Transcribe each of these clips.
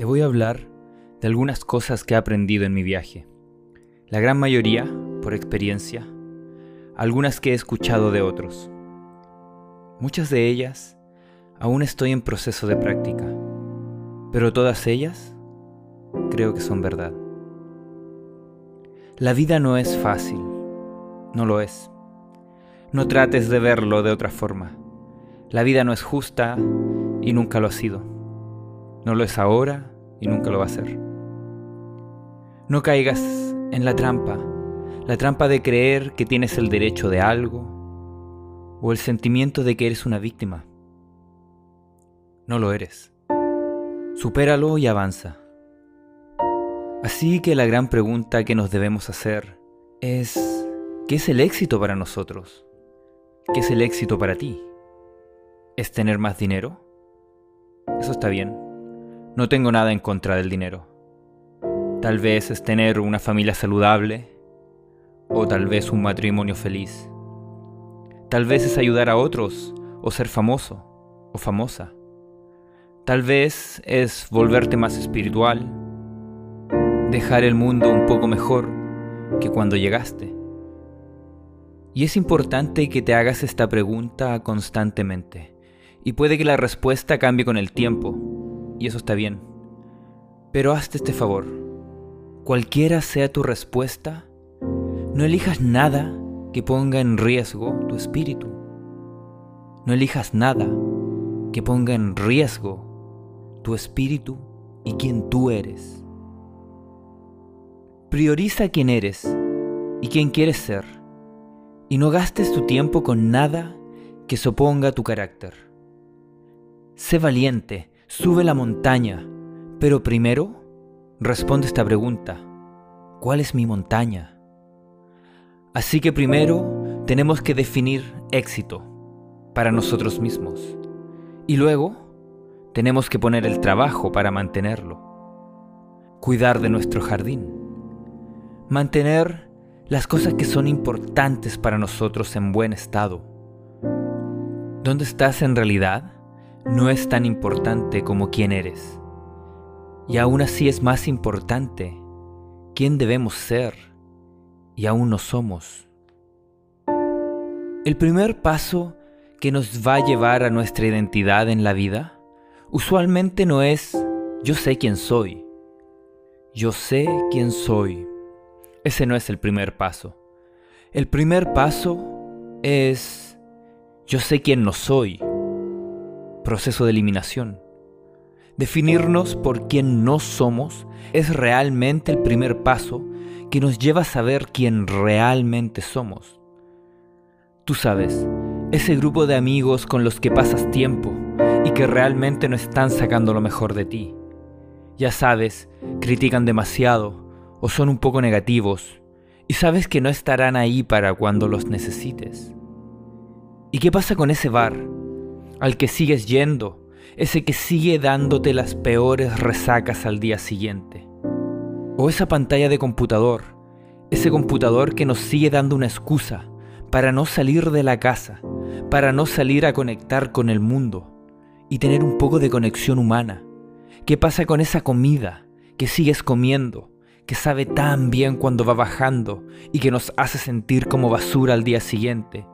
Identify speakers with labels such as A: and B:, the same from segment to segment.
A: Te voy a hablar de algunas cosas que he aprendido en mi viaje. La gran mayoría por experiencia, algunas que he escuchado de otros. Muchas de ellas aún estoy en proceso de práctica, pero todas ellas creo que son verdad. La vida no es fácil, no lo es. No trates de verlo de otra forma. La vida no es justa y nunca lo ha sido. No lo es ahora y nunca lo va a ser. No caigas en la trampa, la trampa de creer que tienes el derecho de algo o el sentimiento de que eres una víctima. No lo eres. Supéralo y avanza. Así que la gran pregunta que nos debemos hacer es, ¿qué es el éxito para nosotros? ¿Qué es el éxito para ti? ¿Es tener más dinero? Eso está bien. No tengo nada en contra del dinero. Tal vez es tener una familia saludable o tal vez un matrimonio feliz. Tal vez es ayudar a otros o ser famoso o famosa. Tal vez es volverte más espiritual, dejar el mundo un poco mejor que cuando llegaste. Y es importante que te hagas esta pregunta constantemente. Y puede que la respuesta cambie con el tiempo, y eso está bien. Pero hazte este favor. Cualquiera sea tu respuesta, no elijas nada que ponga en riesgo tu espíritu. No elijas nada que ponga en riesgo tu espíritu y quien tú eres. Prioriza quién eres y quién quieres ser y no gastes tu tiempo con nada que se oponga a tu carácter. Sé valiente, sube la montaña, pero primero responde esta pregunta. ¿Cuál es mi montaña? Así que primero tenemos que definir éxito para nosotros mismos y luego tenemos que poner el trabajo para mantenerlo. Cuidar de nuestro jardín. Mantener las cosas que son importantes para nosotros en buen estado. ¿Dónde estás en realidad? No es tan importante como quién eres. Y aún así es más importante quién debemos ser y aún no somos. El primer paso que nos va a llevar a nuestra identidad en la vida usualmente no es yo sé quién soy. Yo sé quién soy. Ese no es el primer paso. El primer paso es yo sé quién no soy. Proceso de eliminación. Definirnos por quién no somos es realmente el primer paso que nos lleva a saber quién realmente somos. Tú sabes, ese grupo de amigos con los que pasas tiempo y que realmente no están sacando lo mejor de ti. Ya sabes, critican demasiado, o son un poco negativos y sabes que no estarán ahí para cuando los necesites. ¿Y qué pasa con ese bar al que sigues yendo, ese que sigue dándote las peores resacas al día siguiente? O esa pantalla de computador, ese computador que nos sigue dando una excusa para no salir de la casa, para no salir a conectar con el mundo y tener un poco de conexión humana. ¿Qué pasa con esa comida que sigues comiendo, que sabe tan bien cuando va bajando y que nos hace sentir como basura al día siguiente,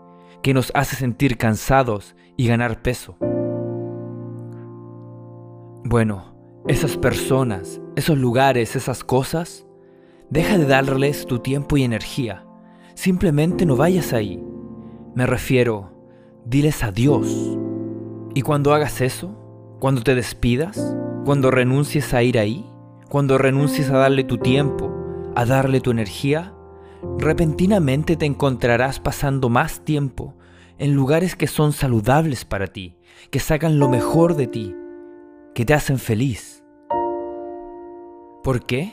A: que nos hace sentir cansados y ganar peso. Bueno, esas personas, esos lugares, esas cosas, deja de darles tu tiempo y energía. Simplemente no vayas ahí. Me refiero, diles adiós. Y cuando hagas eso, cuando te despidas, cuando renuncies a ir ahí, cuando renuncies a darle tu tiempo, a darle tu energía, repentinamente te encontrarás pasando más tiempo en lugares que son saludables para ti, que sacan lo mejor de ti, que te hacen feliz. ¿Por qué?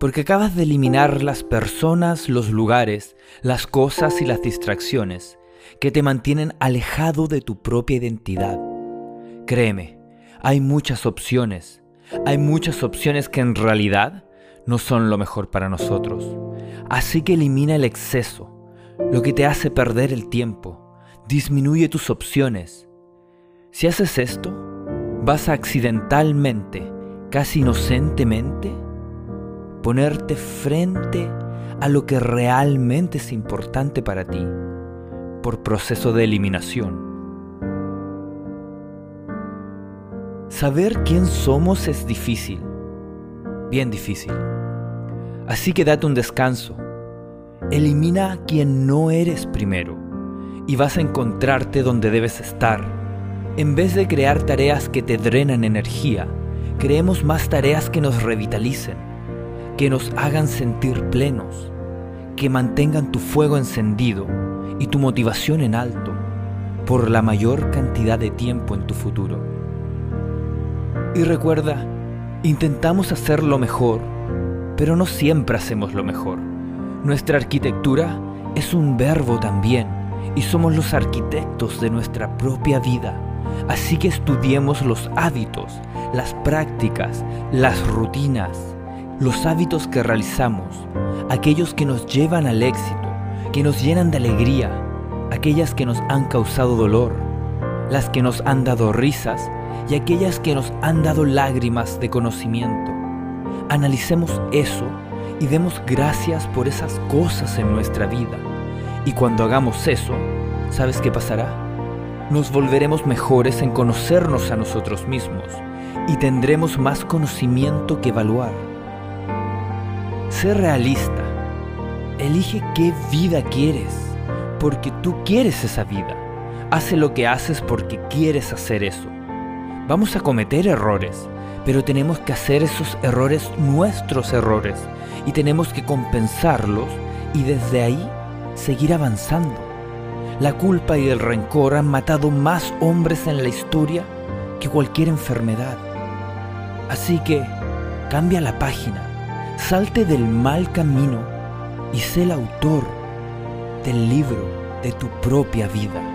A: Porque acabas de eliminar las personas, los lugares, las cosas y las distracciones que te mantienen alejado de tu propia identidad. Créeme, hay muchas opciones, hay muchas opciones que en realidad no son lo mejor para nosotros. Así que elimina el exceso, lo que te hace perder el tiempo. Disminuye tus opciones. Si haces esto, vas a accidentalmente casi inocentemente, ponerte frente a lo que realmente es importante para ti por proceso de eliminación. Saber quién somos es difícil, bien difícil. Así que date un descanso. Elimina a quien no eres primero y vas a encontrarte donde debes estar. En vez de crear tareas que te drenan energía, creemos más tareas que nos revitalicen, que nos hagan sentir plenos, que mantengan tu fuego encendido y tu motivación en alto por la mayor cantidad de tiempo en tu futuro. Y recuerda, intentamos hacer lo mejor, pero no siempre hacemos lo mejor. Nuestra arquitectura es un verbo también y somos los arquitectos de nuestra propia vida. Así que estudiemos los hábitos, las prácticas, las rutinas, los hábitos que realizamos, aquellos que nos llevan al éxito, que nos llenan de alegría, aquellas que nos han causado dolor, las que nos han dado risas y aquellas que nos han dado lágrimas de conocimiento. Analicemos eso y demos gracias por esas cosas en nuestra vida. Y cuando hagamos eso, ¿sabes qué pasará? Nos volveremos mejores en conocernos a nosotros mismos y tendremos más conocimiento que evaluar. Sé realista. Elige qué vida quieres, porque tú quieres esa vida. Hace lo que haces porque quieres hacer eso. Vamos a cometer errores, pero tenemos que hacer esos errores nuestros errores y tenemos que compensarlos y desde ahí seguir avanzando. La culpa y el rencor han matado más hombres en la historia que cualquier enfermedad. Así que cambia la página, salte del mal camino y sé el autor del libro de tu propia vida.